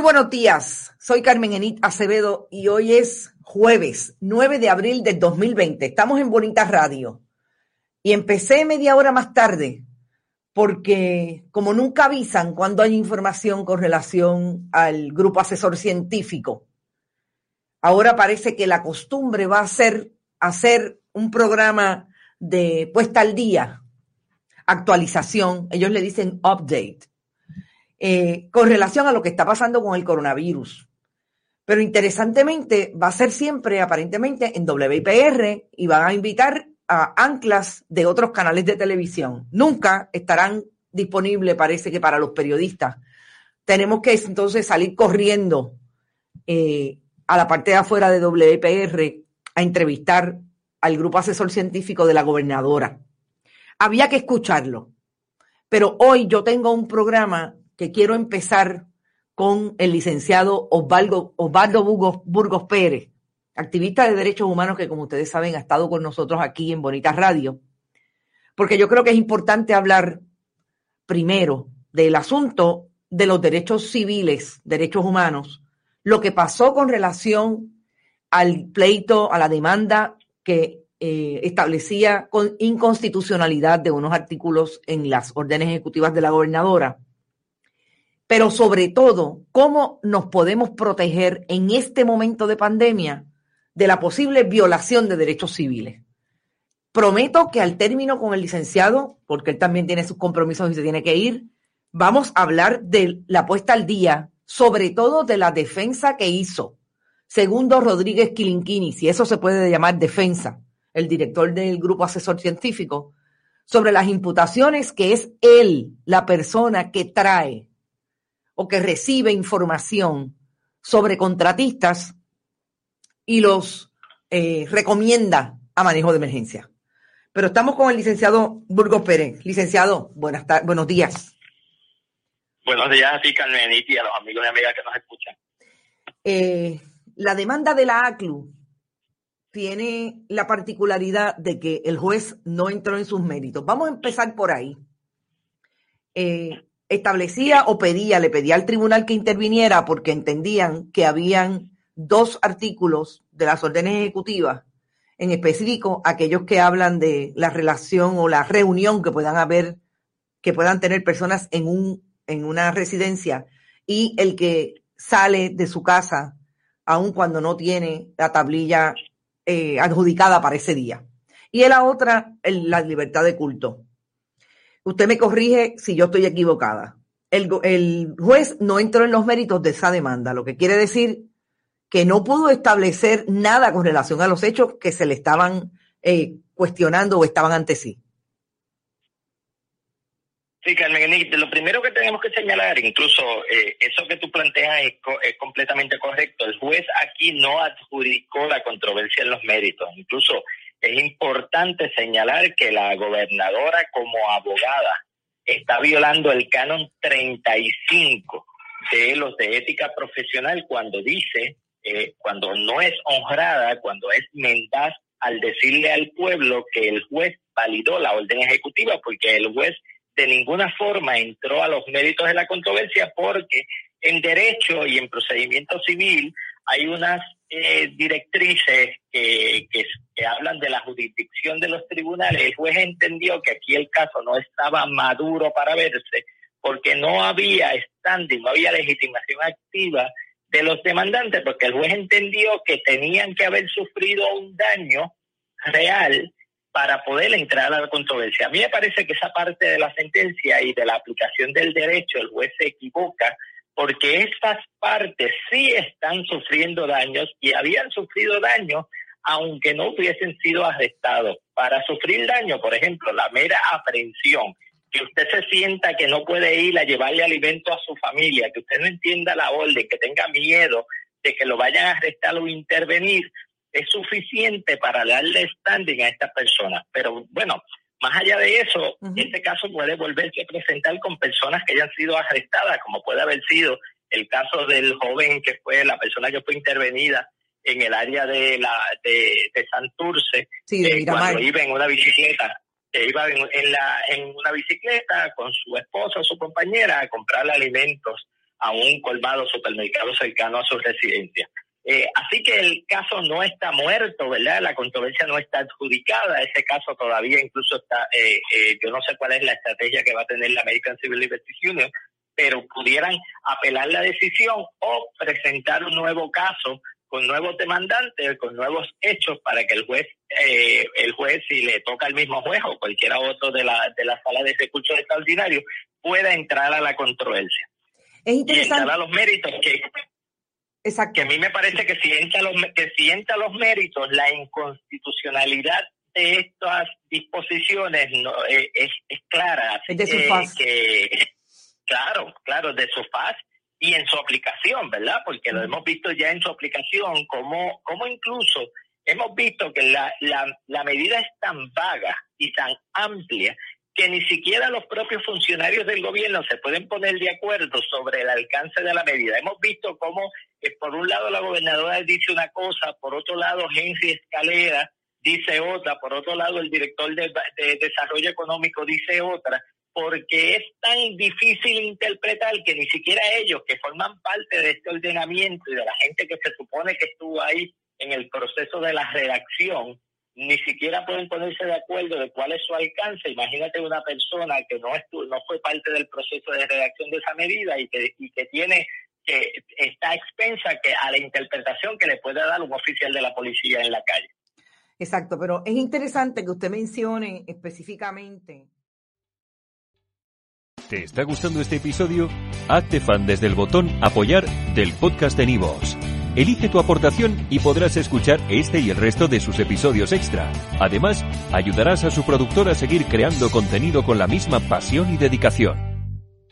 buenos días, soy Carmen Enit Acevedo y hoy es jueves 9 de abril del 2020. Estamos en Bonita Radio. Y empecé media hora más tarde porque como nunca avisan cuando hay información con relación al grupo asesor científico, ahora parece que la costumbre va a ser hacer un programa de puesta al día, actualización, ellos le dicen update eh, con relación a lo que está pasando con el coronavirus. Pero interesantemente va a ser siempre aparentemente en WIPR y van a invitar a anclas de otros canales de televisión. Nunca estarán disponibles, parece que para los periodistas. Tenemos que entonces salir corriendo eh, a la parte de afuera de WIPR a entrevistar al grupo asesor científico de la gobernadora. Había que escucharlo. Pero hoy yo tengo un programa que quiero empezar con el licenciado Osvaldo, Osvaldo Burgos, Pérez, activista de derechos humanos que, como ustedes saben, ha estado con nosotros aquí en Bonita Radio, porque yo creo que es importante hablar primero del asunto de los derechos civiles, derechos humanos, lo que pasó con relación al pleito, a la demanda que eh, establecía con inconstitucionalidad de unos artículos en las órdenes ejecutivas de la gobernadora pero sobre todo, cómo nos podemos proteger en este momento de pandemia de la posible violación de derechos civiles. Prometo que al término con el licenciado, porque él también tiene sus compromisos y se tiene que ir, vamos a hablar de la puesta al día, sobre todo de la defensa que hizo Segundo Rodríguez Quilinquini, si eso se puede llamar defensa, el director del grupo asesor científico, sobre las imputaciones que es él la persona que trae o que recibe información sobre contratistas y los eh, recomienda a manejo de emergencia. Pero estamos con el licenciado Burgos Pérez. Licenciado, buenas buenos días. Buenos días a ti, Carmen, y a los amigos y amigas que nos escuchan. Eh, la demanda de la ACLU tiene la particularidad de que el juez no entró en sus méritos. Vamos a empezar por ahí. Eh, establecía o pedía, le pedía al tribunal que interviniera porque entendían que habían dos artículos de las órdenes ejecutivas, en específico aquellos que hablan de la relación o la reunión que puedan haber, que puedan tener personas en un, en una residencia y el que sale de su casa aun cuando no tiene la tablilla eh, adjudicada para ese día. Y la otra, la libertad de culto. Usted me corrige si yo estoy equivocada. El, juez no entró en los méritos de esa demanda, lo que quiere decir que no pudo establecer nada con relación a los hechos que se le estaban eh, cuestionando o estaban ante sí. Sí, Carmen, lo primero que tenemos que señalar, incluso eh, eso que tú planteas es, es, completamente correcto. El juez aquí no adjudicó la controversia en los méritos. Incluso es importante señalar que la gobernadora como abogada está violando el canon 35 de los de ética profesional cuando dice, eh, cuando no es honrada, cuando es mendaz al decirle al pueblo que el juez validó la orden ejecutiva, porque el juez de ninguna forma entró a los méritos de la controversia porque en derecho y en procedimiento civil hay unas eh, directrices que, que, hablan de la jurisdicción de los tribunales, el juez entendió que aquí el caso no estaba maduro para verse porque no había standing, no había legitimación activa de los demandantes, porque el juez entendió que tenían que haber sufrido un daño real para poder entrar a la controversia. A mí me parece que esa parte de la sentencia y de la aplicación del derecho, el juez se equivoca porque estas partes sí están sufriendo daños y habían sufrido daños aunque no hubiesen sido arrestados. Para sufrir daño, por ejemplo, la mera aprehensión, que usted se sienta que no puede ir a llevarle alimento a su familia, que usted no entienda la orden, que tenga miedo de que lo vayan a arrestar o intervenir, es suficiente para darle standing a esta persona. Pero bueno, más allá de eso, este caso puede volverse a presentar con personas que hayan sido arrestadas, como puede haber sido el caso del joven que fue la persona que fue intervenida en el área de la de, Santurce, eh, cuando iba en una bicicleta, iba en, la, en una bicicleta con su esposa o su compañera a comprarle alimentos a un colmado supermercado cercano a su residencia. Eh, así que el caso no está muerto, ¿verdad? La controversia no está adjudicada. Ese caso todavía incluso está, eh, eh, yo no sé cuál es la estrategia que va a tener la American Civil Liberties Union, pero pudieran apelar la decisión o presentar un nuevo caso con nuevos demandantes, con nuevos hechos para que el juez, el juez si le toca al mismo juez o cualquiera otro de la, de la sala de recursos extraordinarios, pueda entrar a la controversia. Es interesante. Y a los méritos que Exacto. Que a mí me parece que si entra los, que si entra los méritos, la inconstitucionalidad de estas disposiciones no, eh, es, es, clara. Es de su faz. Que, claro, claro, de su faz y en su aplicación, ¿verdad? Porque lo hemos visto ya en su aplicación, como, como incluso hemos visto que la, la, la medida es tan vaga y tan amplia que ni siquiera los propios funcionarios del gobierno se pueden poner de acuerdo sobre el alcance de la medida. Hemos visto cómo, por un lado, la gobernadora dice una cosa, por otro lado, Henry Escalera dice otra, por otro lado, el director de, Desarrollo Económico dice otra, porque es tan difícil interpretar que ni siquiera ellos, que forman parte de este ordenamiento y de la gente que se supone que estuvo ahí en el proceso de la redacción, ni siquiera pueden ponerse de acuerdo de cuál es su alcance. Imagínate una persona que no, no fue parte del proceso de redacción de esa medida y que, y que tiene que está expensa que a la interpretación que le pueda dar un oficial de la policía en la calle. Exacto, pero es interesante que usted mencione específicamente. ¿Te está gustando este episodio? Hazte fan desde el botón apoyar del podcast de Nivos. Elige tu aportación y podrás escuchar este y el resto de sus episodios extra. Además, ayudarás a su productor a seguir creando contenido con la misma pasión y dedicación.